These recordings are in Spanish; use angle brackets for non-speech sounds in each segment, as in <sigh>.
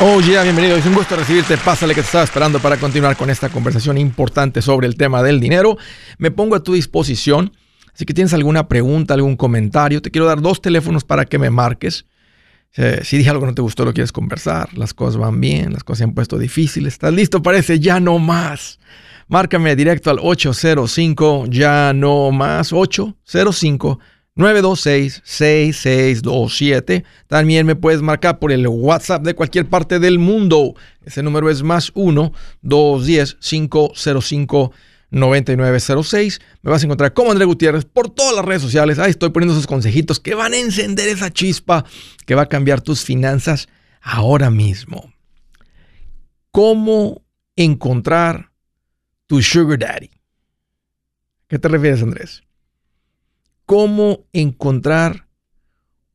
Oh, yeah, bienvenido. Es un gusto recibirte. Pásale que te estaba esperando para continuar con esta conversación importante sobre el tema del dinero. Me pongo a tu disposición. Así que tienes alguna pregunta, algún comentario, te quiero dar dos teléfonos para que me marques. Si dije algo que no te gustó, lo quieres conversar, las cosas van bien, las cosas se han puesto difíciles, estás listo, parece ya no más. Márcame directo al 805 ya no más 805 926-6627. También me puedes marcar por el WhatsApp de cualquier parte del mundo. Ese número es más 1-210-505-9906. Me vas a encontrar como André Gutiérrez por todas las redes sociales. Ahí estoy poniendo esos consejitos que van a encender esa chispa que va a cambiar tus finanzas ahora mismo. ¿Cómo encontrar tu sugar daddy? ¿Qué te refieres, Andrés? Cómo encontrar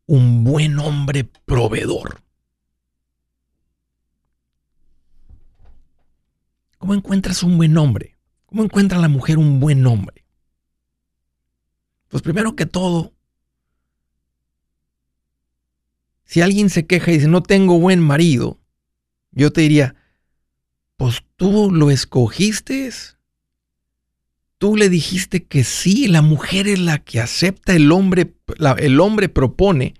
un buen hombre proveedor. ¿Cómo encuentras un buen hombre? ¿Cómo encuentra la mujer un buen hombre? Pues primero que todo, si alguien se queja y dice, no tengo buen marido, yo te diría, pues tú lo escogiste tú le dijiste que sí, la mujer es la que acepta, el hombre, el hombre propone,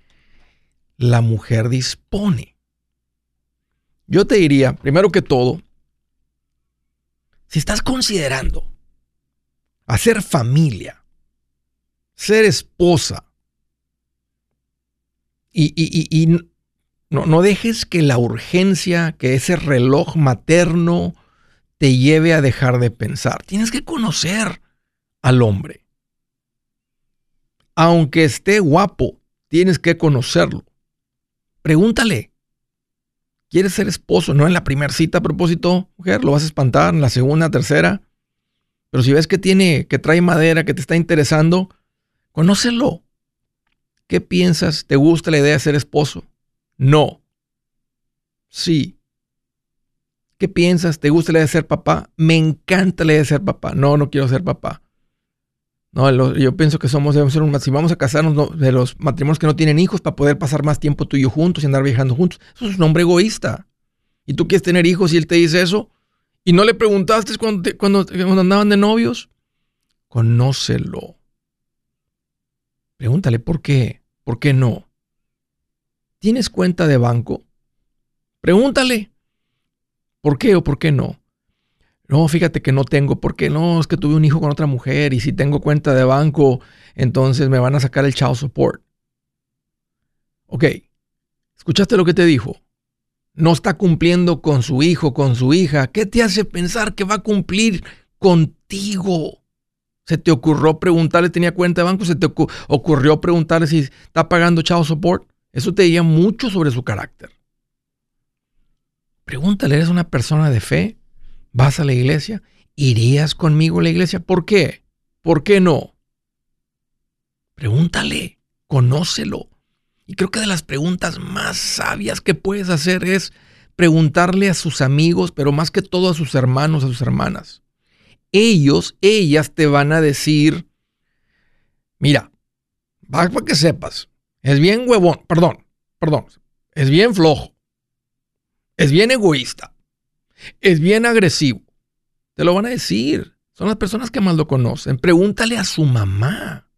la mujer dispone. Yo te diría, primero que todo, si estás considerando hacer familia, ser esposa, y, no, no dejes que la urgencia, que ese reloj materno, te lleve a dejar de pensar. Tienes que conocer al hombre. Aunque esté guapo, tienes que conocerlo. Pregúntale. ¿Quieres ser esposo? No en la primera cita a propósito, mujer, lo vas a espantar en la segunda, tercera. Pero si ves que tiene, que trae madera, que te está interesando, conócelo. ¿Qué piensas? ¿Te gusta la idea de ser esposo? No. Sí. ¿Qué piensas? ¿Te gusta la idea de ser papá? Me encanta la idea de ser papá. No, no quiero ser papá. No, yo pienso que somos, debemos ser un, si vamos a casarnos de los matrimonios que no tienen hijos para poder pasar más tiempo tú y yo juntos y andar viajando juntos. Eso es un hombre egoísta. Y tú quieres tener hijos y él te dice eso. Y no le preguntaste cuando, cuando, cuando andaban de novios. Conócelo. Pregúntale por qué. ¿Por qué no? ¿Tienes cuenta de banco? Pregúntale. ¿Por qué o por qué no? No, fíjate que no tengo, porque no, es que tuve un hijo con otra mujer y si tengo cuenta de banco, entonces me van a sacar el child support. Ok, ¿escuchaste lo que te dijo? No está cumpliendo con su hijo, con su hija. ¿Qué te hace pensar que va a cumplir contigo? ¿Se te ocurrió preguntarle, tenía cuenta de banco? ¿Se te ocurrió preguntarle si está pagando child support? Eso te diría mucho sobre su carácter. Pregúntale, ¿eres una persona de fe? ¿Vas a la iglesia? ¿Irías conmigo a la iglesia? ¿Por qué? ¿Por qué no? Pregúntale, conócelo. Y creo que de las preguntas más sabias que puedes hacer es preguntarle a sus amigos, pero más que todo a sus hermanos, a sus hermanas. Ellos, ellas te van a decir, mira, para que sepas, es bien huevón, perdón, perdón, es bien flojo es bien egoísta, es bien agresivo. Te lo van a decir. Son las personas que más lo conocen. Pregúntale a su mamá.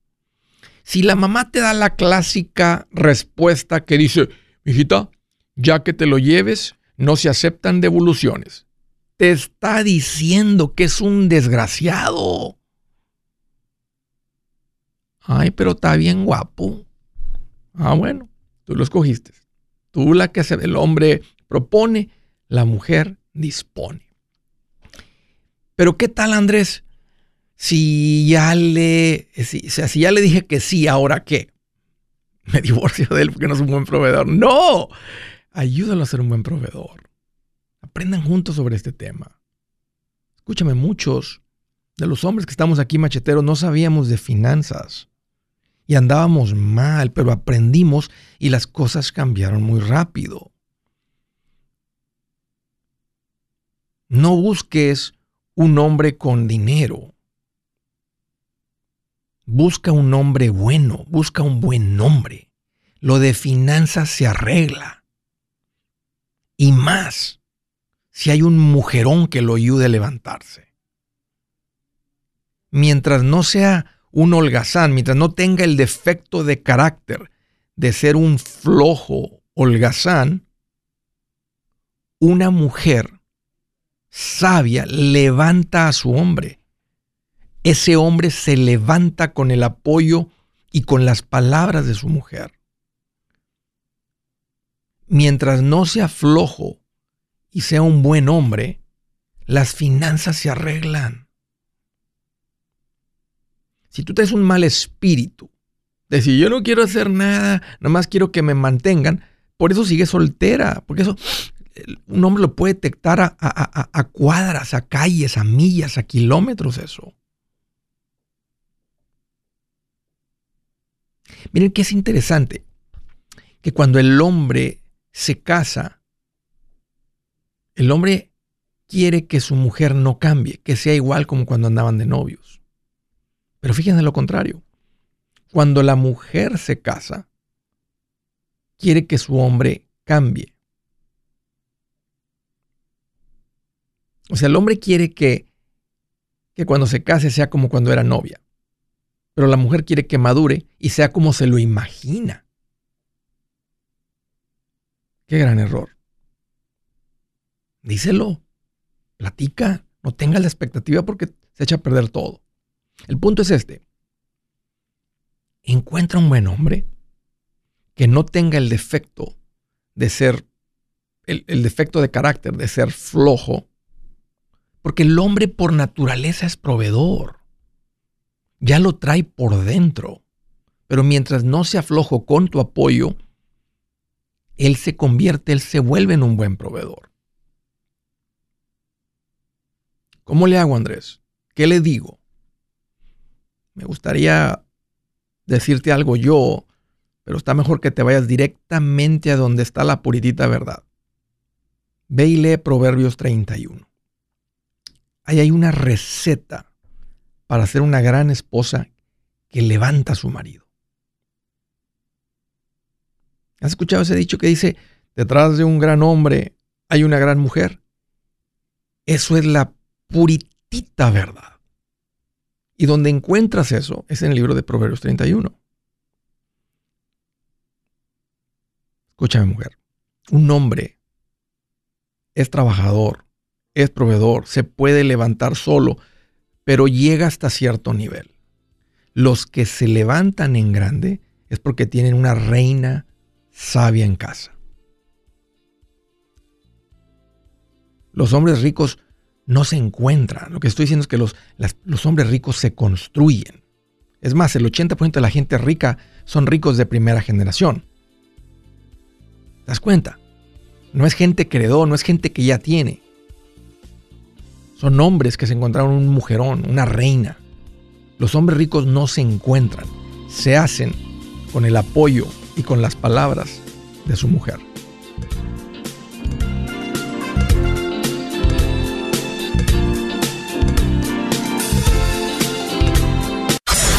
Si la mamá te da la clásica respuesta que dice, hijita, ya que te lo lleves, no se aceptan devoluciones. Te está diciendo que es un desgraciado. Ay, pero está bien guapo. Ah, bueno, tú lo escogiste. Tú la que hace el hombre propone, la mujer dispone. Pero ¿qué tal, Andrés? Si ya le, si, si ya le dije que sí, ¿ahora qué? Me divorcio de él porque no es un buen proveedor. No, ayúdalo a ser un buen proveedor. Aprendan juntos sobre este tema. Escúchame, muchos de los hombres que estamos aquí macheteros no sabíamos de finanzas y andábamos mal, pero aprendimos y las cosas cambiaron muy rápido. No busques un hombre con dinero. Busca un hombre bueno, busca un buen nombre. Lo de finanzas se arregla. Y más si hay un mujerón que lo ayude a levantarse. Mientras no sea un holgazán, mientras no tenga el defecto de carácter de ser un flojo holgazán, una mujer sabia levanta a su hombre. Ese hombre se levanta con el apoyo y con las palabras de su mujer. Mientras no sea flojo y sea un buen hombre, las finanzas se arreglan. Si tú tienes un mal espíritu, de decir yo no quiero hacer nada, nada más quiero que me mantengan, por eso sigue soltera, porque eso un hombre lo puede detectar a, a, cuadras, a calles, a millas, a kilómetros eso. Miren que es interesante que cuando el hombre se casa, el hombre quiere que su mujer no cambie, que sea igual como cuando andaban de novios. Pero fíjense lo contrario. Cuando la mujer se casa, quiere que su hombre cambie. O sea, el hombre quiere que, que cuando se case sea como cuando era novia. Pero la mujer quiere que madure y sea como se lo imagina. Qué gran error. Díselo. Platica. No tenga la expectativa porque se echa a perder todo. El punto es este. Encuentra un buen hombre que no tenga el defecto de ser, el defecto de carácter de ser flojo, porque el hombre por naturaleza es proveedor. Ya lo trae por dentro. Pero mientras no se aflojo con tu apoyo, él se convierte, él se vuelve en un buen proveedor. ¿Cómo le hago, Andrés? ¿Qué le digo? Me gustaría decirte algo yo, pero está mejor que te vayas directamente a donde está la puritita verdad. Ve y lee Proverbios 31 ahí hay una receta para ser una gran esposa que levanta a su marido. ¿Has escuchado ese dicho que dice, detrás de un gran hombre hay una gran mujer? Eso es la puritita verdad. Y donde encuentras eso es en el libro de Proverbios 31. Escúchame mujer, un hombre es trabajador, es proveedor, se puede levantar solo, pero llega hasta cierto nivel. Los que se levantan en grande es porque tienen una reina sabia en casa. Los hombres ricos no se encuentran. Lo que estoy diciendo es que los, los hombres ricos se construyen. Es más, el 80% de la gente rica son ricos de primera generación. ¿Te das cuenta? No es gente que heredó, no es gente que ya tiene. Son hombres que se encontraron un mujerón, una reina. Los hombres ricos no se encuentran, se hacen con el apoyo y con las palabras de su mujer.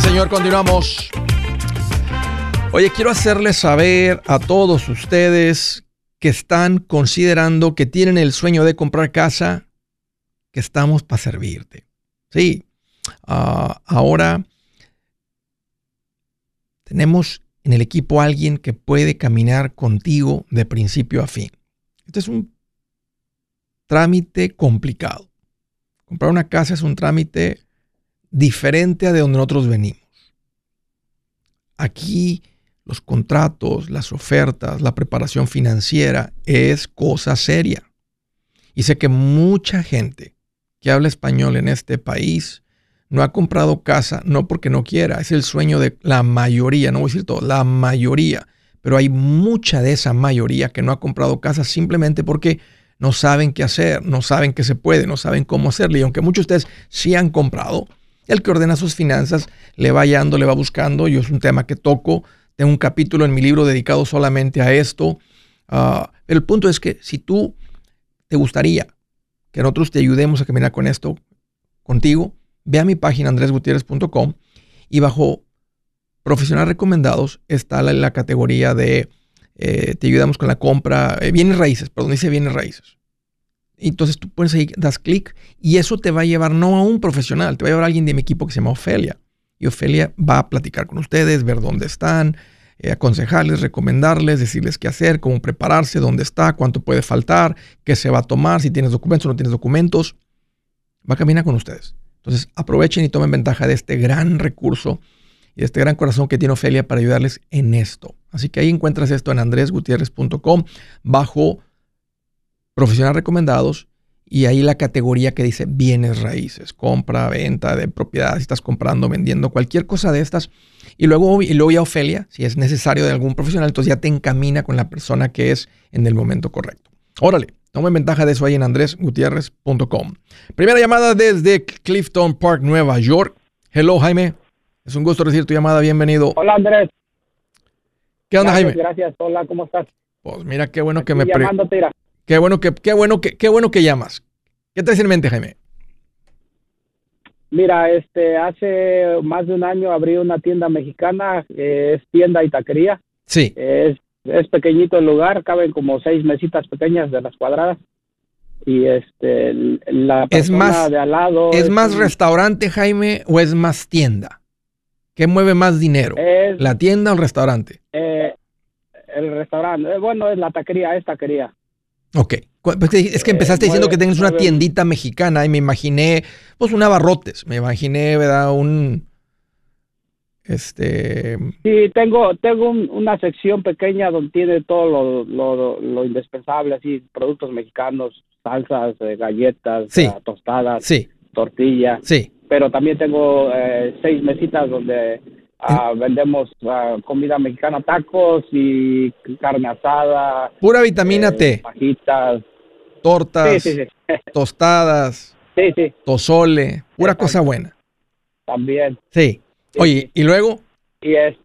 Señor, continuamos. Oye, quiero hacerles saber a todos ustedes que están considerando que tienen el sueño de comprar casa, que estamos para servirte. Sí, ah, ahora tenemos en el equipo alguien que puede caminar contigo de principio a fin. Este es un trámite complicado. Comprar una casa es un trámite diferente a de donde nosotros venimos. Aquí los contratos, las ofertas, la preparación financiera es cosa seria. Y sé que mucha gente que habla español en este país no ha comprado casa no porque no quiera, es el sueño de la mayoría, no voy a decir todo, la mayoría, pero hay mucha de esa mayoría que no ha comprado casa simplemente porque no saben qué hacer, no saben qué se puede, no saben cómo hacerle. Y aunque muchos de ustedes sí han comprado, el que ordena sus finanzas le va hallando, le va buscando. Yo es un tema que toco. Tengo un capítulo en mi libro dedicado solamente a esto. Ah, el punto es que si tú te gustaría que nosotros te ayudemos a caminar con esto contigo, ve a mi página andresgutierrez.com y bajo profesionales recomendados está la, categoría de eh, te ayudamos con la compra, eh, bienes raíces, perdón, dice bienes raíces. Entonces tú pones ahí, das clic y eso te va a llevar no a un profesional, te va a llevar a alguien de mi equipo que se llama Ofelia. Y Ofelia va a platicar con ustedes, ver dónde están, eh, aconsejarles, recomendarles, decirles qué hacer, cómo prepararse, dónde está, cuánto puede faltar, qué se va a tomar, si tienes documentos o no tienes documentos. Va a caminar con ustedes. Entonces aprovechen y tomen ventaja de este gran recurso y de este gran corazón que tiene Ofelia para ayudarles en esto. Así que ahí encuentras esto en andresgutierrez.com bajo profesionales recomendados y ahí la categoría que dice bienes raíces, compra, venta de propiedad, si estás comprando, vendiendo, cualquier cosa de estas. Y luego, y luego ya Ofelia, si es necesario de algún profesional, entonces ya te encamina con la persona que es en el momento correcto. Órale, tomen ventaja de eso ahí en andresgutierrez.com. Primera llamada desde Clifton Park, Nueva York. Hello, Jaime. Es un gusto recibir tu llamada. Bienvenido. Hola, Andrés. ¿Qué onda, Jaime? Gracias. Hola, ¿cómo estás? Pues mira, qué bueno que me... Llamándote, Qué bueno que, qué bueno que, qué bueno que llamas. ¿Qué traes en mente, Jaime? Mira, este, hace más de un año abrí una tienda mexicana, es tienda y taquería. Sí. Es, es pequeñito el lugar, caben como seis mesitas pequeñas de las cuadradas. Y este, la persona de al lado. ¿Es, más restaurante, Jaime, o es más tienda? ¿Qué mueve más dinero? ¿La tienda o el restaurante? Eh, el restaurante. Eh, bueno, es la taquería, es taquería. Ok. Pues, es que empezaste eh, diciendo que tienes una tiendita mexicana y me imaginé, pues un abarrotes, me imaginé, ¿verdad? Un, este... Sí, tengo, tengo una sección pequeña donde tiene todo lo, lo, indispensable, así, productos mexicanos, salsas, eh, galletas, sí. Eh, tostadas, sí. tortillas. Sí. Pero también tengo seis mesitas donde Ah, vendemos ah, comida mexicana, tacos y carne asada. Pura vitamina T. Pajitas. Tortas. <laughs> tostadas. Sí, sí. Tozole. Pura cosa buena. También. Sí. Oye, ¿y luego? Y es,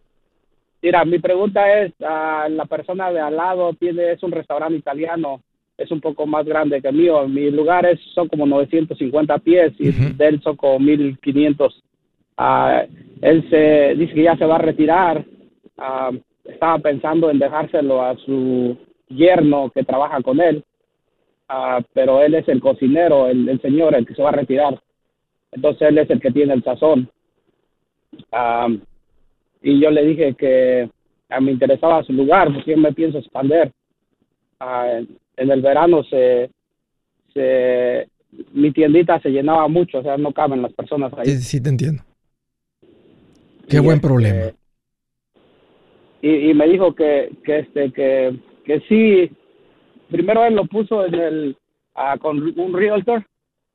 mira, mi pregunta es, uh, la persona de al lado tiene, es un restaurante italiano, es un poco más grande que el mío. Mi lugar son como 950 pies y de él son como 1500. Uh, él se dice que ya se va a retirar. Ah, estaba pensando en dejárselo a su yerno que trabaja con él, ah, pero él es el cocinero, el, señor, el que se va a retirar. Entonces él es el que tiene el sazón. Y yo le dije que me interesaba su lugar, porque yo me pienso expandir. en el verano se, se, mi tiendita se llenaba mucho, o sea, no caben las personas ahí. Sí, sí te entiendo. Qué buen este, problema. Y, me dijo que, que este que, que sí, primero él lo puso en el ah, con un realtor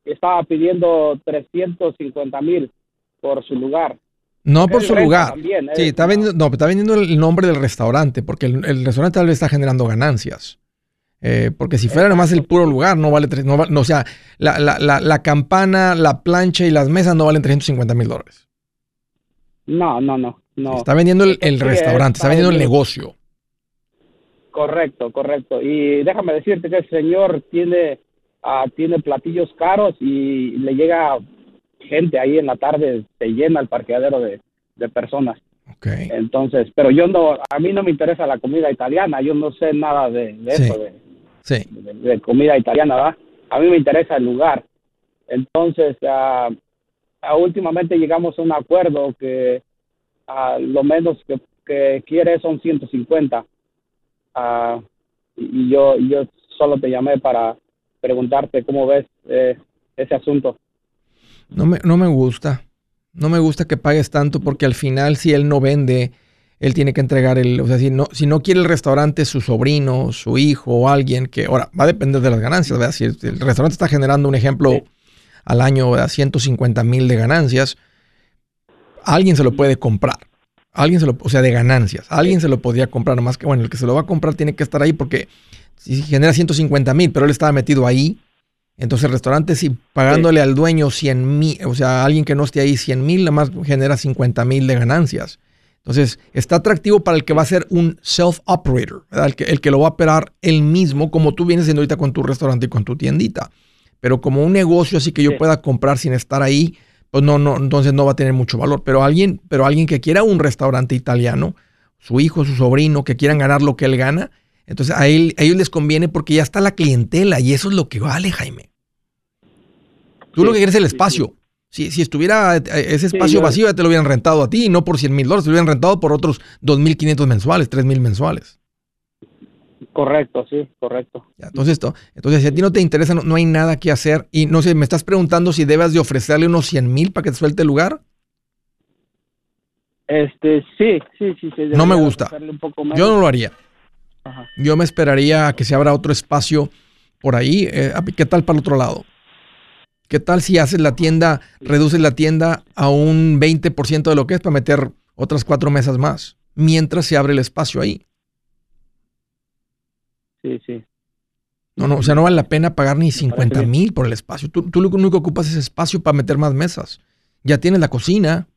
y estaba pidiendo 350 mil por su lugar. No por su lugar. sí, está vendiendo, no, está vendiendo el nombre del restaurante, porque el, el restaurante tal vez está generando ganancias. Eh, porque si fuera nomás el puro lugar, no vale, no, no o sea, la, la, la, la, campana, la plancha y las mesas no valen 350 mil dólares. No, no, no, no. Está vendiendo el, restaurante, está, vendiendo el negocio. Correcto, correcto. Y déjame decirte que el señor tiene, ah, tiene platillos caros y le llega gente ahí en la tarde, se llena el parqueadero de, de personas. Okay. Entonces, pero yo no, a mí no me interesa la comida italiana, yo no sé nada de, eso, de, de, comida italiana, ¿verdad? A mí me interesa el lugar. Entonces, uh, últimamente llegamos a un acuerdo que uh, lo menos que, que, quiere son 150. Uh, y yo, yo solo te llamé para preguntarte cómo ves eh, ese asunto. No me, no me gusta. No me gusta que pagues tanto porque al final si él no vende, él tiene que entregar el, o sea, si no, si no quiere el restaurante, su sobrino, su hijo o alguien que, ahora, va a depender de las ganancias, ¿verdad? Si el, restaurante está generando un ejemplo al año de 150 mil de ganancias, alguien se lo puede comprar. Alguien se lo, o sea, de ganancias. Alguien se lo podría comprar, más que, bueno, el que se lo va a comprar tiene que estar ahí porque si genera 150 mil, pero él estaba metido ahí, entonces el restaurante, si pagándole al dueño 100 mil, o sea, alguien que no esté ahí 100 mil, nada más genera 50 mil de ganancias. Entonces, está atractivo para el que va a ser un self-operator, El que, el que lo va a operar él mismo, como tú vienes haciendo ahorita con tu restaurante y con tu tiendita. Pero como un negocio así que yo pueda comprar sin estar ahí, pues no, no, entonces no va a tener mucho valor. Pero alguien, pero alguien que quiera un restaurante italiano, su hijo, su sobrino, que quieran ganar lo que él gana, entonces a, él, a ellos les conviene porque ya está la clientela y eso es lo que vale, Jaime. Tú lo que quieres es el espacio. Si, si estuviera eh, ese espacio vacío, ya te lo hubieran rentado a ti, no por 100 mil dólares, te lo hubieran rentado por otros 2.500 mensuales, 3.000 mensuales. Correcto, sí, correcto. entonces, entonces, si a ti no te interesa, no, hay nada que hacer. Y no sé, me estás preguntando si debes de ofrecerle unos 100 mil para que te suelte el lugar. Este, sí, sí, sí. no me gusta. Yo no lo haría. Yo me esperaría a que se abra otro espacio por ahí. Eh, ¿Qué tal para el otro lado? ¿Qué tal si haces la tienda, reduces la tienda a un 20% de lo que es para meter otras cuatro mesas más, mientras se abre el espacio ahí? Sí, sí. No, no, o sea, no vale la pena pagar ni 50 mil por el espacio. Tú, tú lo único que ocupas es espacio para meter más mesas. Ya tienes la cocina.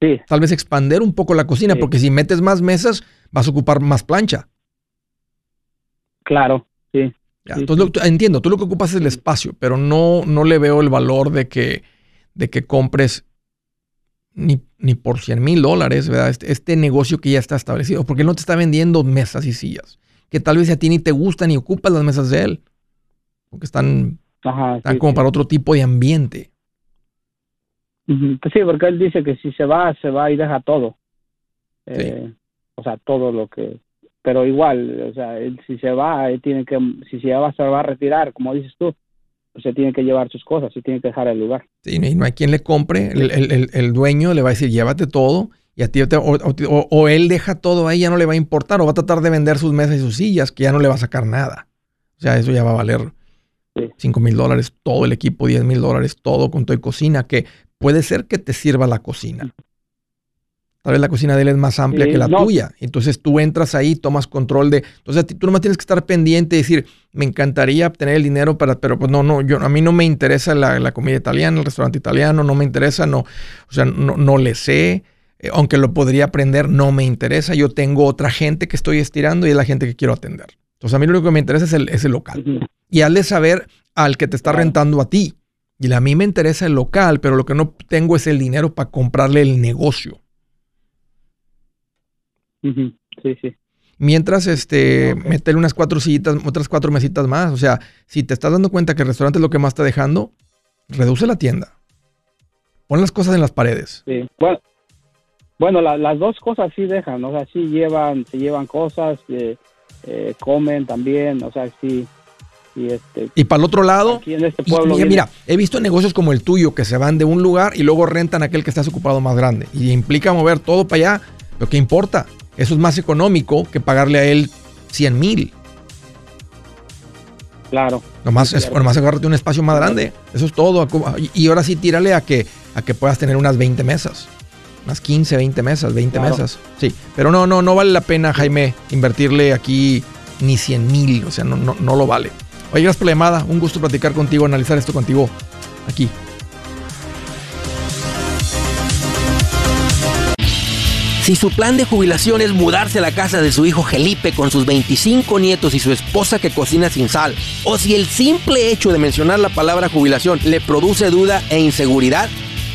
Sí. Tal vez expander un poco la cocina, porque si metes más mesas, vas a ocupar más plancha. Claro, sí entonces, entiendo, tú lo que ocupas es el espacio, pero no, no le veo el valor de que, de que compres ni, ni por 100 mil dólares, ¿verdad? Este, este, negocio que ya está establecido, porque no te está vendiendo mesas y sillas, que tal vez a ti ni te gustan ni ocupas las mesas de él, porque están, están como para otro tipo de ambiente. Pues sí, porque él dice que si se va, se va y deja todo. Eh, o sea, todo lo que pero igual, o sea, él, si se va, él tiene que, si se va, se va a retirar, como dices tú, pues se tiene que llevar sus cosas, se tiene que dejar el lugar. Sí, y no hay quien le compre, el, el, el, dueño le va a decir, llévate todo, y a ti, o, él deja todo ahí, ya no le va a importar, o va a tratar de vender sus mesas y sus sillas, que ya no le va a sacar nada. O sea, eso ya va a valer 5 mil dólares, todo el equipo, 10 mil dólares, todo con tu cocina, que puede ser que te sirva la cocina. Tal vez la cocina de él es más amplia que la tuya. Entonces tú entras ahí, tomas control de. Entonces tú nomás tienes que estar pendiente y decir, me encantaría obtener el dinero para. Pero pues no, no, yo, a mí no me interesa la, comida italiana, el restaurante italiano, no me interesa, no. O sea, no, no le sé. Eh, aunque lo podría aprender, no me interesa. Yo tengo otra gente que estoy estirando y es la gente que quiero atender. Entonces a mí lo único que me interesa es el, es local. Y hazle saber al que te está rentando a ti. Y a mí me interesa el local, pero lo que no tengo es el dinero para comprarle el negocio. Sí, sí. Mientras, este, meterle unas cuatro sillitas, otras cuatro mesitas más. O sea, si te estás dando cuenta que el restaurante es lo que más está dejando, reduce la tienda. Pon las cosas en las paredes. Sí. Bueno, bueno las dos cosas sí dejan, o sea, sí llevan, se llevan cosas, eh, eh, comen también, o sea, sí. Y, este, y para el otro lado, aquí en este pueblo mira, he visto negocios como el tuyo que se van de un lugar y luego rentan aquel que está ocupado más grande. Y implica mover todo para allá. Lo que importa, eso es más económico que pagarle a él 100 mil. Claro. Nomás, es, nomás agárrate un espacio más grande. Eso es todo. Y, ahora sí, tírale a que, a que puedas tener unas 20 mesas. Unas 15, 20 mesas, 20 mesas. Sí, pero no, no, no vale la pena, Jaime, invertirle aquí ni 100 mil. O sea, no, no, no lo vale. Oye, gracias por la llamada. Un gusto platicar contigo, analizar esto contigo aquí. Si su plan de jubilación es mudarse a la casa de su hijo Felipe con sus 25 nietos y su esposa que cocina sin sal, o si el simple hecho de mencionar la palabra jubilación le produce duda e inseguridad,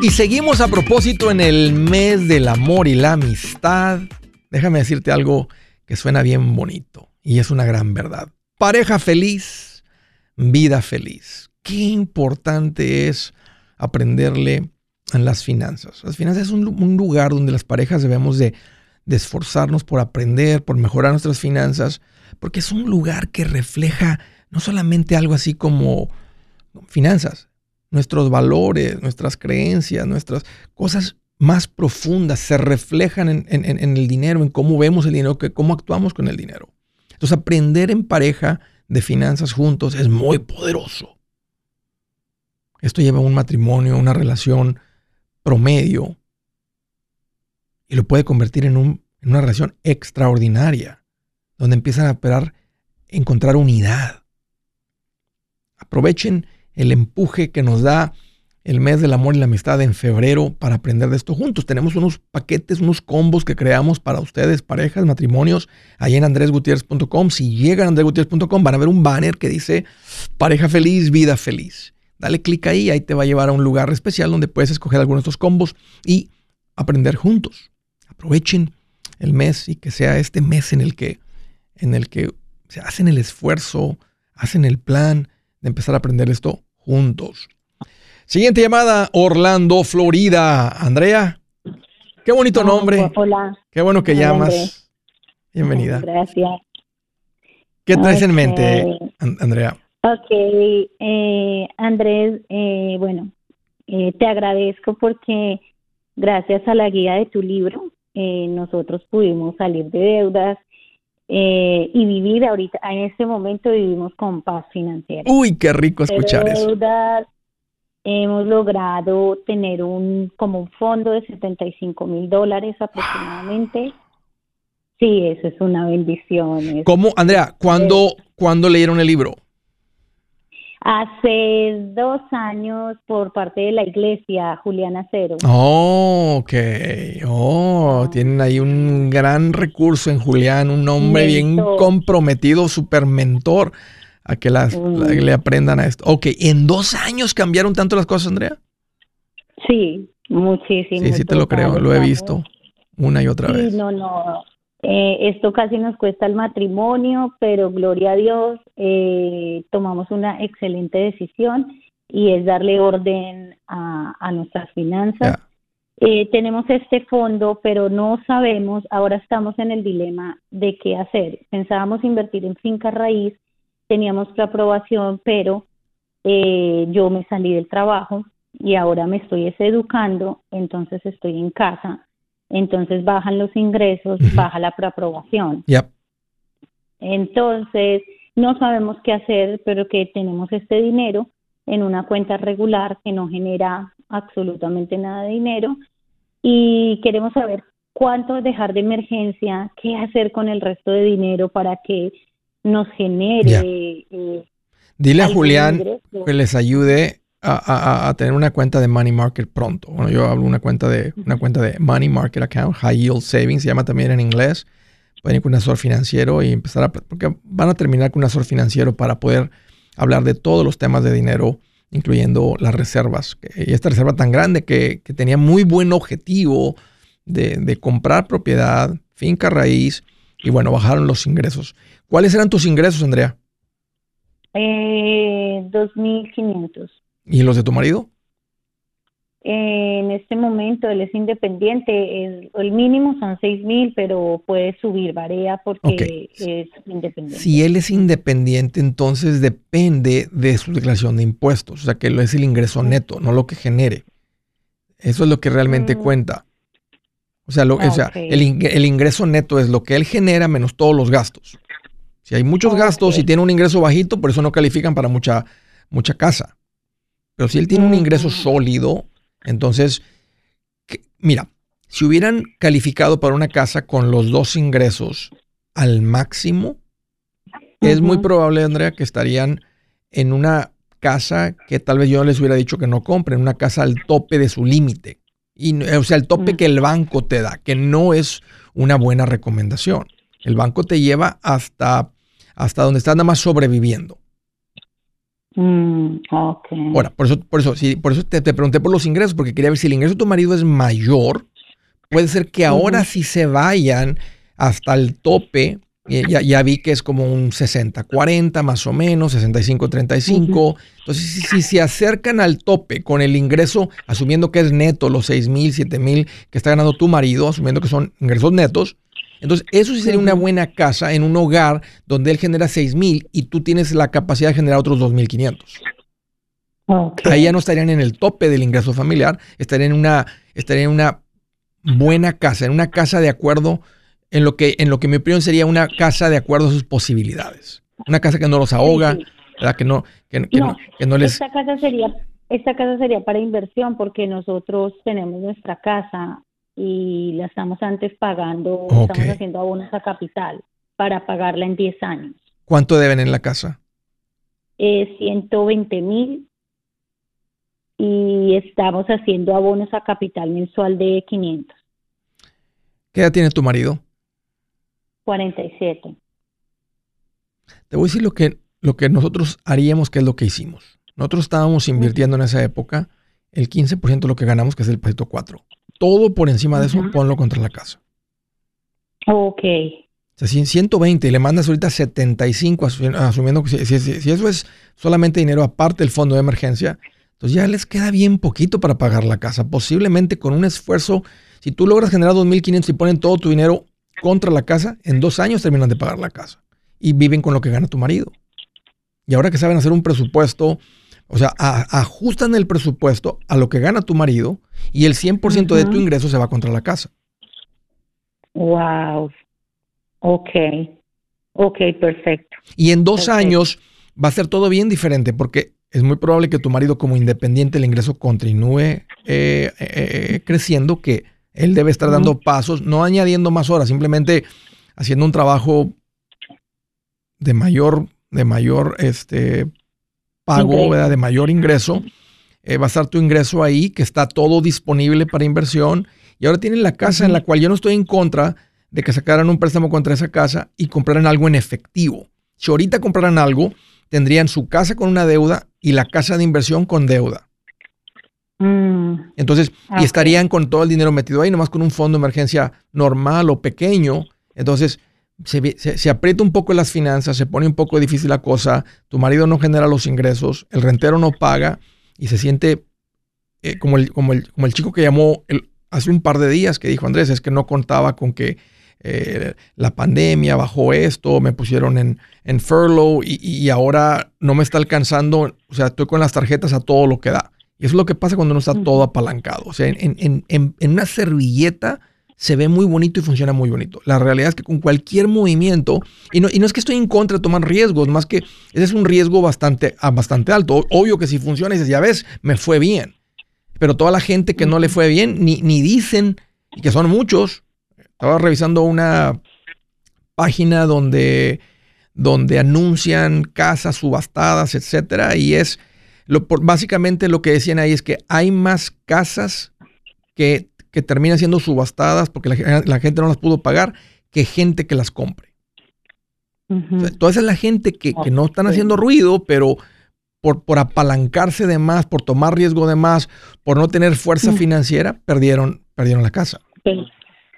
Y seguimos a propósito en el mes del amor y la amistad. Déjame decirte algo que suena bien bonito y es una gran verdad. Pareja feliz, vida feliz. Qué importante es aprenderle en las finanzas. Las finanzas es un, lugar donde las parejas debemos de, de esforzarnos por aprender, por mejorar nuestras finanzas, porque es un lugar que refleja no solamente algo así como finanzas, nuestros valores, nuestras creencias, nuestras cosas más profundas se reflejan en, el dinero, en cómo vemos el dinero, que, cómo actuamos con el dinero. Entonces, aprender en pareja de finanzas juntos es muy poderoso. Esto lleva a un matrimonio, una relación promedio, y lo puede convertir en, en una relación extraordinaria, donde empiezan a operar, encontrar unidad. Aprovechen el empuje que nos da el mes del amor y la amistad en febrero para aprender de esto juntos. Tenemos unos paquetes, unos combos que creamos para ustedes, parejas, matrimonios, ahí en andresgutierrez.com. Si llegan a andresgutierrez.com van a ver un banner que dice pareja feliz, vida feliz. Dale clic ahí, ahí te va a llevar a un lugar especial donde puedes escoger algunos de estos combos y aprender juntos. Aprovechen el mes y que sea este mes en el que, en el que se hacen el esfuerzo, hacen el plan de empezar a aprender esto juntos. Siguiente llamada, Orlando, Florida. Andrea, qué bonito nombre. Hola. Qué bueno que llamas. Bienvenida. Gracias. ¿Qué traes en mente, Andrea? Ok, eh, Andrés, eh, bueno, eh, te agradezco porque gracias a la guía de tu libro, nosotros pudimos salir de deudas, eh, y vivir ahorita, en este momento vivimos con paz financiera. Uy, qué rico escuchar eso. Hemos logrado tener un como un fondo de 75 mil dólares aproximadamente. Sí, eso es una bendición. ¿Cómo, Andrea, cuándo, ¿cuándo leyeron el libro? Hace dos años por parte de la iglesia, Juliana Cero. Oh, ok. Oh, ah. tienen ahí un gran recurso en Julián, un hombre bien comprometido, super mentor, a que las, le aprendan a esto. Ok, ¿en dos años cambiaron tanto las cosas, Andrea? Sí, muchísimo. Sí, sí te lo creo, lo he visto una y otra vez. No, no, eh, esto casi nos cuesta el matrimonio, pero gloria a Dios, eh, tomamos una excelente decisión y es darle orden a, nuestras finanzas. eh, tenemos este fondo, pero no sabemos, ahora estamos en el dilema de qué hacer. Pensábamos invertir en finca raíz, teníamos la aprobación, pero eh, yo me salí del trabajo y ahora me estoy educando, entonces estoy en casa, entonces bajan los ingresos, baja la preaprobación. Entonces, no sabemos qué hacer, pero que tenemos este dinero en una cuenta regular que no genera absolutamente nada de dinero y queremos saber cuánto dejar de emergencia, qué hacer con el resto de dinero para que nos genere. Eh, Dile a Julián que les ayude a, tener una cuenta de money market pronto. Bueno, yo hablo una cuenta de una cuenta de money market account, high yield savings, se llama también en inglés. Pueden ir con un asesor financiero y empezar a porque van a terminar con un asesor financiero para poder hablar de todos los temas de dinero incluyendo las reservas. Y esta reserva tan grande que, tenía muy buen objetivo de, comprar propiedad, finca raíz, y bueno, bajaron los ingresos. ¿Cuáles eran tus ingresos, Andrea? Eh, 2.500. ¿Y los de tu marido? en este momento él es independiente, el, mínimo son seis mil, pero puede subir, varía porque es independiente. Si él es independiente, entonces depende de su declaración de impuestos, o sea que es el ingreso neto, no lo que genere. Eso es lo que realmente mm. cuenta. O sea, lo, sea el, ingreso neto es lo que él genera menos todos los gastos. Si hay muchos gastos y tiene un ingreso bajito, por eso no califican para mucha, mucha casa. Pero si él tiene un ingreso sólido, entonces, mira, si hubieran calificado para una casa con los dos ingresos al máximo, es muy probable, Andrea, que estarían en una casa que tal vez yo les hubiera dicho que no compren, una casa al tope de su límite. Y, o sea, el tope mm. que el banco te da, que no es una buena recomendación. El banco te lleva hasta, hasta donde estás nada más sobreviviendo. Mm, okay. Ahora, por eso, por eso, sí, por eso te, pregunté por los ingresos, porque quería ver si el ingreso de tu marido es mayor, puede ser que ahora sí se vayan hasta el tope. Ya, ya, vi que es como un 60-40 más o menos, 65-35. Entonces, si, si, se acercan al tope con el ingreso, asumiendo que es neto, los 6 mil, 7 mil que está ganando tu marido, asumiendo que son ingresos netos, entonces, eso sí sería una buena casa en un hogar donde él genera 6 mil y tú tienes la capacidad de generar otros 2.500. Okay. Ahí ya no estarían en el tope del ingreso familiar, estarían en una, estarían en una buena casa, en una casa de acuerdo, en lo que, en lo que mi opinión sería una casa de acuerdo a sus posibilidades. Una casa que no los ahoga, Que no, que, no, que no les. Esta casa sería, esta casa sería para inversión porque nosotros tenemos nuestra casa y la estamos antes pagando, estamos haciendo abonos a capital para pagarla en 10 años. ¿Cuánto deben en la casa? Eh, 120 mil y estamos haciendo abonos a capital mensual de 500. ¿Qué edad tiene tu marido? 47. Te voy a decir lo que, lo que nosotros haríamos, que es lo que hicimos. Nosotros estábamos invirtiendo en esa época el 15% de lo que ganamos, que es el pasito 4 todo por encima de eso, ponlo contra la casa. Ok. O sea, si en 120 le mandas ahorita 75, asumiendo que si, eso es solamente dinero aparte del fondo de emergencia, entonces ya les queda bien poquito para pagar la casa. Posiblemente con un esfuerzo, si tú logras generar 2.500 y ponen todo tu dinero contra la casa, en dos años terminan de pagar la casa. Y viven con lo que gana tu marido. Y ahora que saben hacer un presupuesto, o sea, ajustan el presupuesto a lo que gana tu marido y el 100% de tu ingreso se va contra la casa. Wow. Ok. Ok, perfecto. Y en dos años va a ser todo bien diferente porque es muy probable que tu marido como independiente el ingreso continúe eh, eh, eh, creciendo, que él debe estar dando pasos, no añadiendo más horas, simplemente haciendo un trabajo de mayor, de mayor este, pago de mayor ingreso. Eh, va a estar tu ingreso ahí, que está todo disponible para inversión. Y ahora tienen la casa en la cual yo no estoy en contra de que sacaran un préstamo contra esa casa y compraran algo en efectivo. Si ahorita compraran algo, tendrían su casa con una deuda y la casa de inversión con deuda. Mm. Entonces, y estarían con todo el dinero metido ahí, nomás con un fondo de emergencia normal o pequeño. Entonces, se, aprieta un poco las finanzas, se pone un poco difícil la cosa, tu marido no genera los ingresos, el rentero no paga y se siente eh, como, el, como, el, como el chico que llamó hace un par de días que dijo Andrés, es que no contaba con que eh, la pandemia bajó esto, me pusieron en, en furlough y, ahora no me está alcanzando, o sea, estoy con las tarjetas a todo lo que da. Y eso es lo que pasa cuando uno está todo apalancado. O sea, en, en una servilleta se ve muy bonito y funciona muy bonito. La realidad es que con cualquier movimiento, y no, y no es que estoy en contra de tomar riesgos, más que ese es un riesgo bastante, bastante alto. Obvio que si funciona, dices, ya ves, me fue bien. Pero toda la gente que no le fue bien, ni, ni dicen, y que son muchos, estaba revisando una página donde, donde anuncian casas subastadas, etcétera, y es lo, básicamente lo que decían ahí es que hay más casas que que termina siendo subastadas porque la, gente no las pudo pagar que gente que las compre. toda esa es la gente que, no están haciendo ruido, pero por, por, apalancarse de más, por tomar riesgo de más, por no tener fuerza financiera, perdieron, perdieron la casa.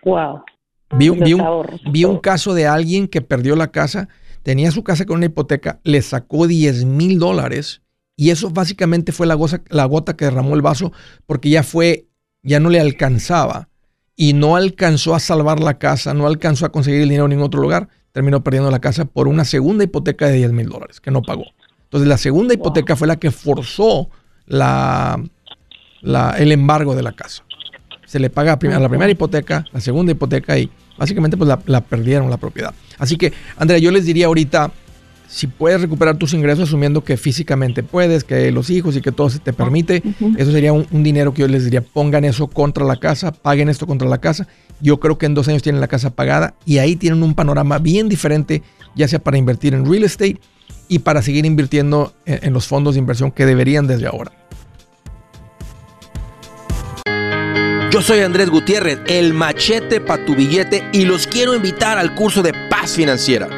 Wow. Vi, vi, un, vi un caso de alguien que perdió la casa, tenía su casa con una hipoteca, le sacó 10 mil dólares y eso básicamente fue la, la gota que derramó el vaso porque ya fue ya no le alcanzaba y no alcanzó a salvar la casa, no alcanzó a conseguir el dinero en ningún otro lugar, terminó perdiendo la casa por una segunda hipoteca de 10 mil dólares que no pagó. Entonces la segunda hipoteca fue la que forzó la, el embargo de la casa. Se le paga a la primera hipoteca, la segunda hipoteca y básicamente pues la, la perdieron la propiedad. Así que, Andrea, yo les diría ahorita, si puedes recuperar tus ingresos asumiendo que físicamente puedes, que los hijos y que todo se te permite, eso sería un, dinero que yo les diría, pongan eso contra la casa, paguen esto contra la casa. Yo creo que en dos años tienen la casa pagada y ahí tienen un panorama bien diferente, ya sea para invertir en real estate y para seguir invirtiendo en, en los fondos de inversión que deberían desde ahora. Yo soy Andrés Gutiérrez, el machete para tu billete y los quiero invitar al curso de paz financiera.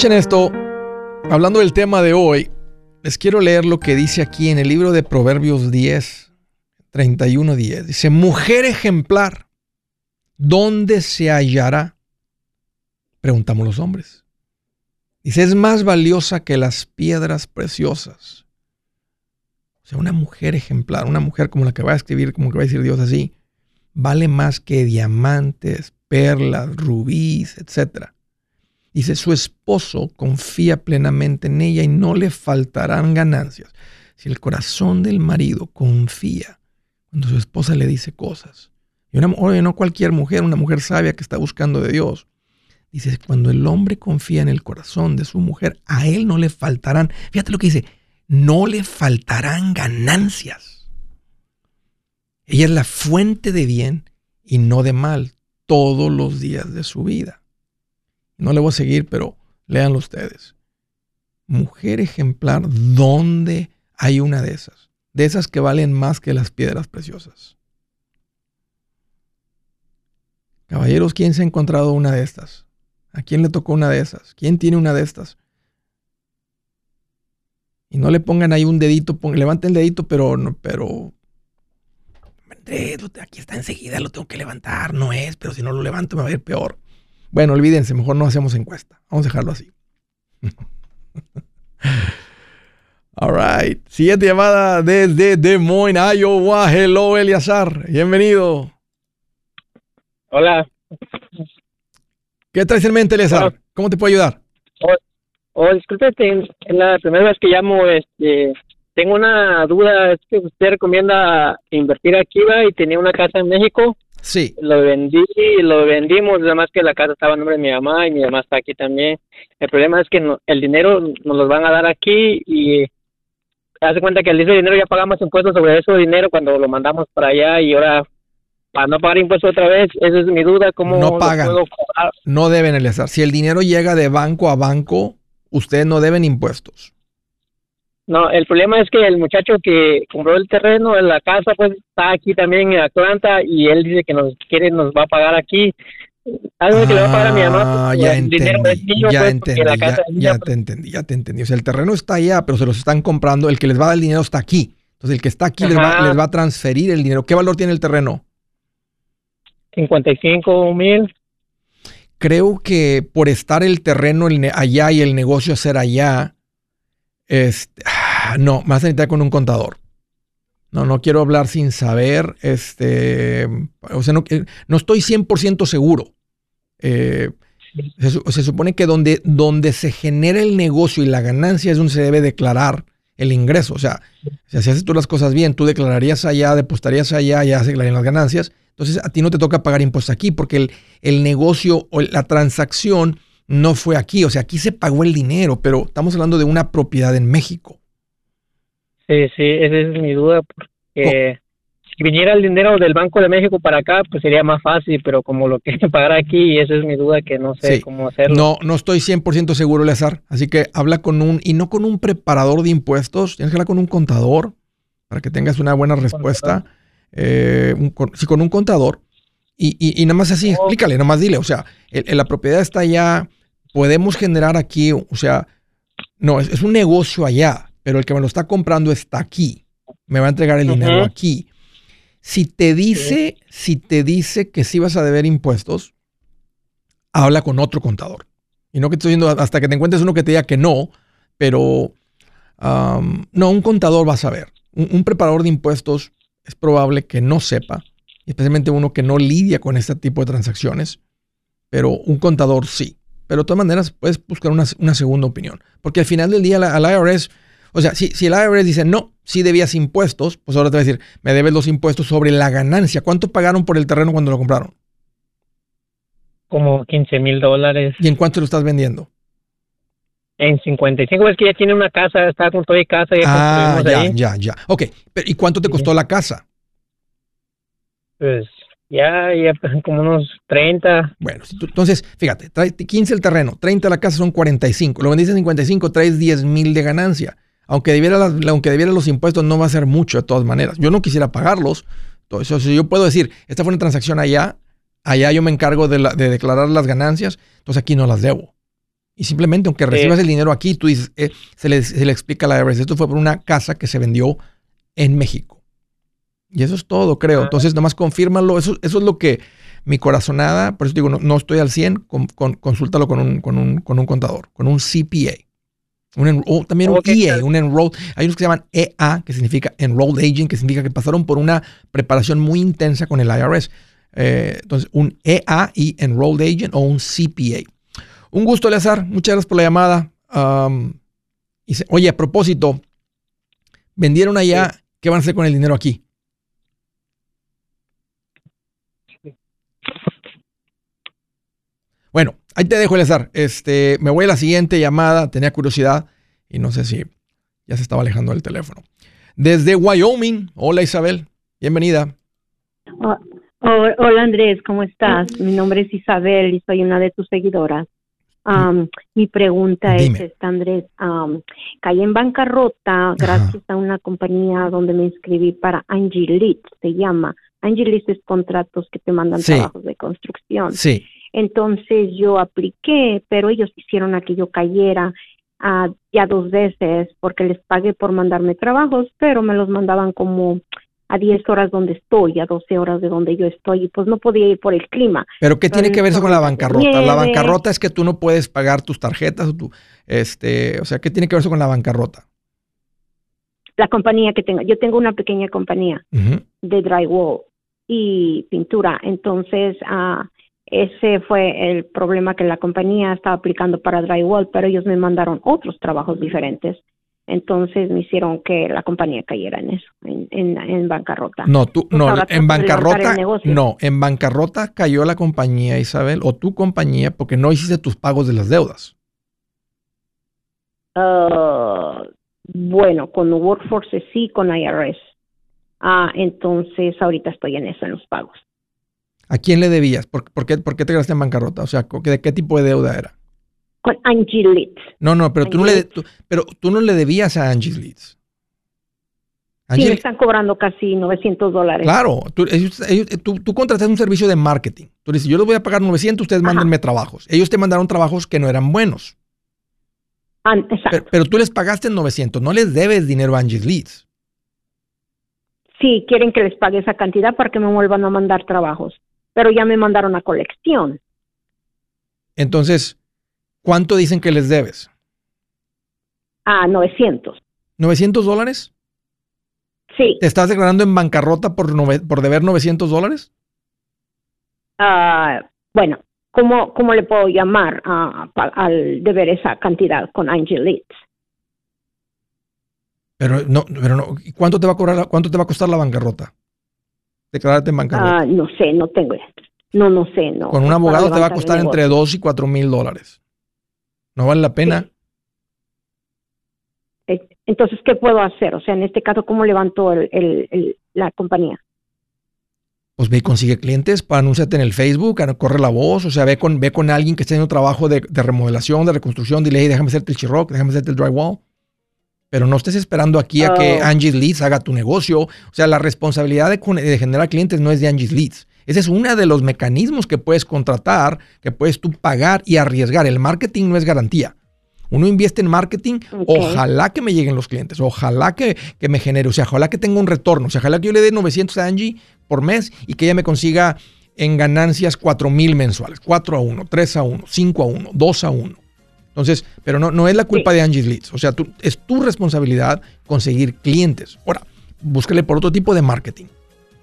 Escuchen esto, hablando del tema de hoy, les quiero leer lo que dice aquí en el libro de Proverbios 10, 31, 10. Dice, mujer ejemplar, ¿dónde se hallará? Preguntamos los hombres. Dice, es más valiosa que las piedras preciosas. O sea, una mujer ejemplar, una mujer como la que va a escribir, como que va a decir Dios así, vale más que diamantes, perlas, rubíes, etcétera. Dice, su esposo confía plenamente en ella y no le faltarán ganancias. Si el corazón del marido confía cuando su esposa le dice cosas, y una, oye, no cualquier mujer, una mujer sabia que está buscando de Dios, dice, cuando el hombre confía en el corazón de su mujer, a él no le faltarán, fíjate lo que dice, no le faltarán ganancias. Ella es la fuente de bien y no de mal todos los días de su vida. No le voy a seguir, pero léanlo ustedes. Mujer ejemplar, ¿dónde hay una de esas? De esas que valen más que las piedras preciosas. Caballeros, ¿quién se ha encontrado una de estas? ¿A quién le tocó una de esas? ¿Quién tiene una de estas? Y no le pongan ahí un dedito, levanten el dedito, pero, no, pero, aquí está enseguida, lo tengo que levantar, no es, pero si no lo levanto me va a ir peor. Bueno, olvídense, mejor no hacemos encuesta. Vamos a dejarlo así. <laughs> All right. Siguiente llamada desde Des Moines, Iowa. Hello, Eliazar. Bienvenido. Hola. ¿Qué traes en mente, Eliazar? ¿Cómo te puedo ayudar? Oh, oh disculpe, es la primera vez que llamo, este, tengo una duda, es que usted recomienda invertir aquí, ¿va? Y tenía una casa en México. Sí. Lo vendí, lo vendimos, además que la casa estaba en nombre de mi mamá y mi mamá está aquí también. El problema es que no- el dinero nos lo van a dar aquí y hace cuenta que al ese dinero ya pagamos impuestos sobre ese dinero cuando lo mandamos para allá y ahora para no pagar impuestos otra vez, esa es mi duda, ¿cómo No pagan. puedo? No deben, Eleazar. Si el dinero llega de banco a banco, ustedes no deben impuestos. No, el problema es que el muchacho que compró el terreno en la casa, pues está aquí también en Atlanta y él dice que nos quiere, nos va a pagar aquí. Algo que le va a pagar a mi mamá. Ah, pues, ya dinero entendí, es mío, ya pues, entendí, la casa ya pues, te entendí, ya te entendí. O sea, el terreno está allá, pero se los están comprando. El que les va a dar el dinero está aquí. Entonces, el que está aquí les va, les va a transferir el dinero. ¿Qué valor tiene el terreno? 55 mil. Creo que por estar el terreno allá y el negocio ser allá, este, ah, no, más necesitar con un contador. No, no quiero hablar sin saber. Este, o sea, no, eh, no estoy 100% seguro. Eh, se, su- se supone que donde, donde se genera el negocio y la ganancia es donde se debe declarar el ingreso. O sea, si haces tú las cosas bien, tú declararías allá, depositarías allá, ya se declararían las ganancias. Entonces a ti no te toca pagar impuestos aquí porque el, el negocio o la transacción no fue aquí. O sea, aquí se pagó el dinero, pero estamos hablando de una propiedad en México. Sí, sí, esa es mi duda. Porque si viniera el dinero del Banco de México para acá, pues sería más fácil, pero como lo quieren <laughs> pagar aquí, esa es mi duda que no sé Sí. cómo hacerlo. No, no estoy 100% seguro, Eleazar. Así que habla con un, y no con un preparador de impuestos, tienes que hablar con un contador para que tengas una buena respuesta. Eh, un con- sí, con un contador. Y, y, y nada más así, Oh. explícale, nada más dile, o sea, el- el- la propiedad está allá, podemos generar aquí, o sea, no, es, es un negocio allá, pero el que me lo está comprando está aquí. Me va a entregar el dinero aquí. Si te dice, si te dice que sí vas a deber impuestos, habla con otro contador. Y no que estoy diciendo hasta que te encuentres uno que te diga que no, pero no, un contador va a saber. Un, un preparador de impuestos es probable que no sepa, especialmente uno que no lidia con este tipo de transacciones, pero un contador sí. Pero de todas maneras puedes buscar una, una segunda opinión, porque al final del día la- al IRS, o sea, si, si el IRS dice no, sí debías impuestos, pues ahora te va a decir, me debes los impuestos sobre la ganancia. ¿Cuánto pagaron por el terreno cuando lo compraron? Como 15 mil dólares ¿Y en cuánto lo estás vendiendo? en 55. Es que ya tiene una casa, está con toda casa, ya Ah, ya, ahí. ya, ya. Ok, pero ¿y cuánto te Sí. costó la casa? Pues ya, ya como unos 30. Bueno, si entonces, fíjate, trae 15 el terreno, 30 la casa son 45. Lo vendiste en 55, traes 10 mil de ganancia. Aunque debiera, las- aunque debiera los impuestos, no va a ser mucho de todas maneras. Yo no quisiera pagarlos. Entonces, si yo puedo decir, esta fue una transacción allá, allá yo me encargo de, la- de declarar las ganancias, entonces aquí no las debo. Y simplemente, aunque recibas el dinero aquí, tú dices, eh, se, le, se le explica a la IRS, esto fue por una casa que se vendió en México. Y eso es todo, creo. Ah. Entonces, nomás confírmalo. Eso, eso es lo que mi corazonada, por eso digo, no, no estoy al 100, con, con- consúltalo con un, con, un, con un contador, con un CPA. Un en- también un EA, un enroll. Hay unos que se llaman EA, que significa Enrolled Agent, que significa que pasaron por una preparación muy intensa con el IRS. Eh, entonces, un EA y Enrolled Agent o un CPA. Un gusto, Eleazar. Muchas gracias por la llamada. Um, y se- oye, a propósito, vendieron allá, ¿qué van a hacer con el dinero aquí? Bueno, ahí te dejo, Eleazar. Este, me voy a la siguiente llamada. Tenía curiosidad y no sé si ya se estaba alejando del teléfono. Desde Wyoming. Hola, Isabel. Bienvenida. Oh, oh, hola Andrés, ¿cómo estás? Mi nombre es Isabel y soy una de tus seguidoras. Mi pregunta Dime. es esta, Andrés. am, caí en bancarrota gracias a una compañía donde me inscribí para Angelit, se llama. Angelit es contratos que te mandan Sí. trabajos de construcción. Sí. Entonces yo apliqué, pero ellos hicieron a que yo cayera ah, ya dos veces porque les pagué por mandarme trabajos, pero me los mandaban como a 10 horas donde estoy, a 12 horas de donde yo estoy, y pues no podía ir por el clima. Pero ¿qué tiene que ver eso con la bancarrota? La bancarrota es que tú no puedes pagar tus tarjetas o tu, este, o sea, ¿qué tiene que ver eso con la bancarrota? La compañía que tengo, yo tengo una pequeña compañía de drywall y pintura, entonces ah, ese fue el problema que la compañía estaba aplicando para drywall, pero ellos me mandaron otros trabajos diferentes. Entonces me hicieron que la compañía cayera en eso, en, en, en bancarrota. No, tú, Pues no, en bancarrota, no, en bancarrota cayó la compañía, Isabel, o tu compañía, porque no hiciste tus pagos de las deudas. Ah, bueno, con Workforce sí, con IRS. Ah, entonces ahorita estoy en eso, en los pagos. ¿A quién le debías? ¿Por, por qué, por qué te quedaste en bancarrota? O sea, ¿de qué tipo de deuda era? Con Angie Lit. No, no, pero tú no le, Angie tú- pero tú no le debías a Angie's Leads. Sí, me Angie- están cobrando casi 900 dólares. claro, tú, ellos- ellos- tú, tú contrataste un servicio de marketing. Tú dices, yo les voy a pagar 900, ustedes Ajá. mándenme trabajos. Ellos te mandaron trabajos que no eran buenos. Ah, exacto. Pero, pero tú les pagaste 900, no les debes dinero a Angie's Leads. Sí, quieren que les pague esa cantidad para que me vuelvan a mandar trabajos. Pero ya me mandaron a colección. Entonces, ¿cuánto dicen que les debes? A 900. ¿900 dólares? Sí. ¿Te estás declarando en bancarrota por, nove- por deber 900 dólares? Ah, bueno, ¿cómo, ¿cómo le puedo llamar pa- al deber esa cantidad con Angie Lit? Pero no, pero no. ¿y ¿Cuánto te va a cobrar, cuánto te va a costar la bancarrota? Declararte en bancarrota. Ah, no sé, no tengo. No, no sé, no. Con un abogado te va a costar entre 2 y 4 mil dólares. ¿No vale la pena? Eh, Entonces, ¿qué puedo hacer? O sea, en este caso, ¿cómo levanto el, el- el- la compañía? Pues ve y consigue clientes, para anúnciate en el Facebook, corre la voz, o sea, ve con, ve con alguien que esté haciendo trabajo de, de remodelación, de reconstrucción, dile, hey, déjame hacerte el chirroc, déjame hacerte el drywall. Pero no estés esperando aquí a que Oh. Angie's Leads haga tu negocio. O sea, la responsabilidad de, generar clientes no es de Angie's Leads. Ese es uno de los mecanismos que puedes contratar, que puedes tú pagar y arriesgar. El marketing no es garantía. Uno invierte en marketing, ojalá que me lleguen los clientes, ojalá que, que me genere, o sea, ojalá que tenga un retorno, o sea, ojalá que yo le dé 900 a Angie por mes y que ella me consiga en ganancias 4 mil mensuales, 4 a 1, 3 a 1, 5 a 1, 2 a 1. Entonces, pero no, no es la culpa Sí. de Angie's Leads, o sea, tú, es tu responsabilidad conseguir clientes. Ahora, búscale por otro tipo de marketing.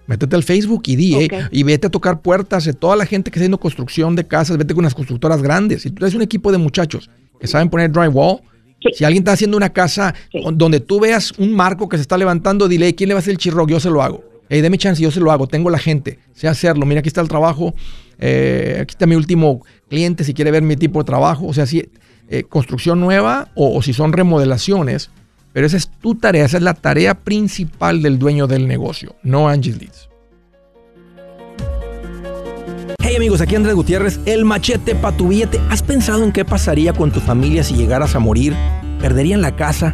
Métete al Facebook y di, eh, y vete a tocar puertas de toda la gente que está haciendo construcción de casas, vete con unas constructoras grandes. Si tú eres un equipo de muchachos que saben poner drywall, Sí. si alguien está haciendo una casa Sí. donde tú veas un marco que se está levantando, dile, ¿quién le va a hacer el chirro? Yo se lo hago. Hey, deme chance, yo se lo hago. Tengo la gente, sé hacerlo. Mira, aquí está el trabajo. eh, aquí está mi último cliente si quiere ver mi tipo de trabajo. O sea, si eh, construcción nueva o, si son remodelaciones. Pero esa es tu tarea, esa es la tarea principal del dueño del negocio, no Angie's Leads. Hey amigos, aquí Andrés Gutiérrez, el machete para tu billete. ¿Has pensado en qué pasaría con tu familia si llegaras a morir? ¿Perderían la casa?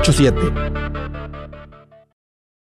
87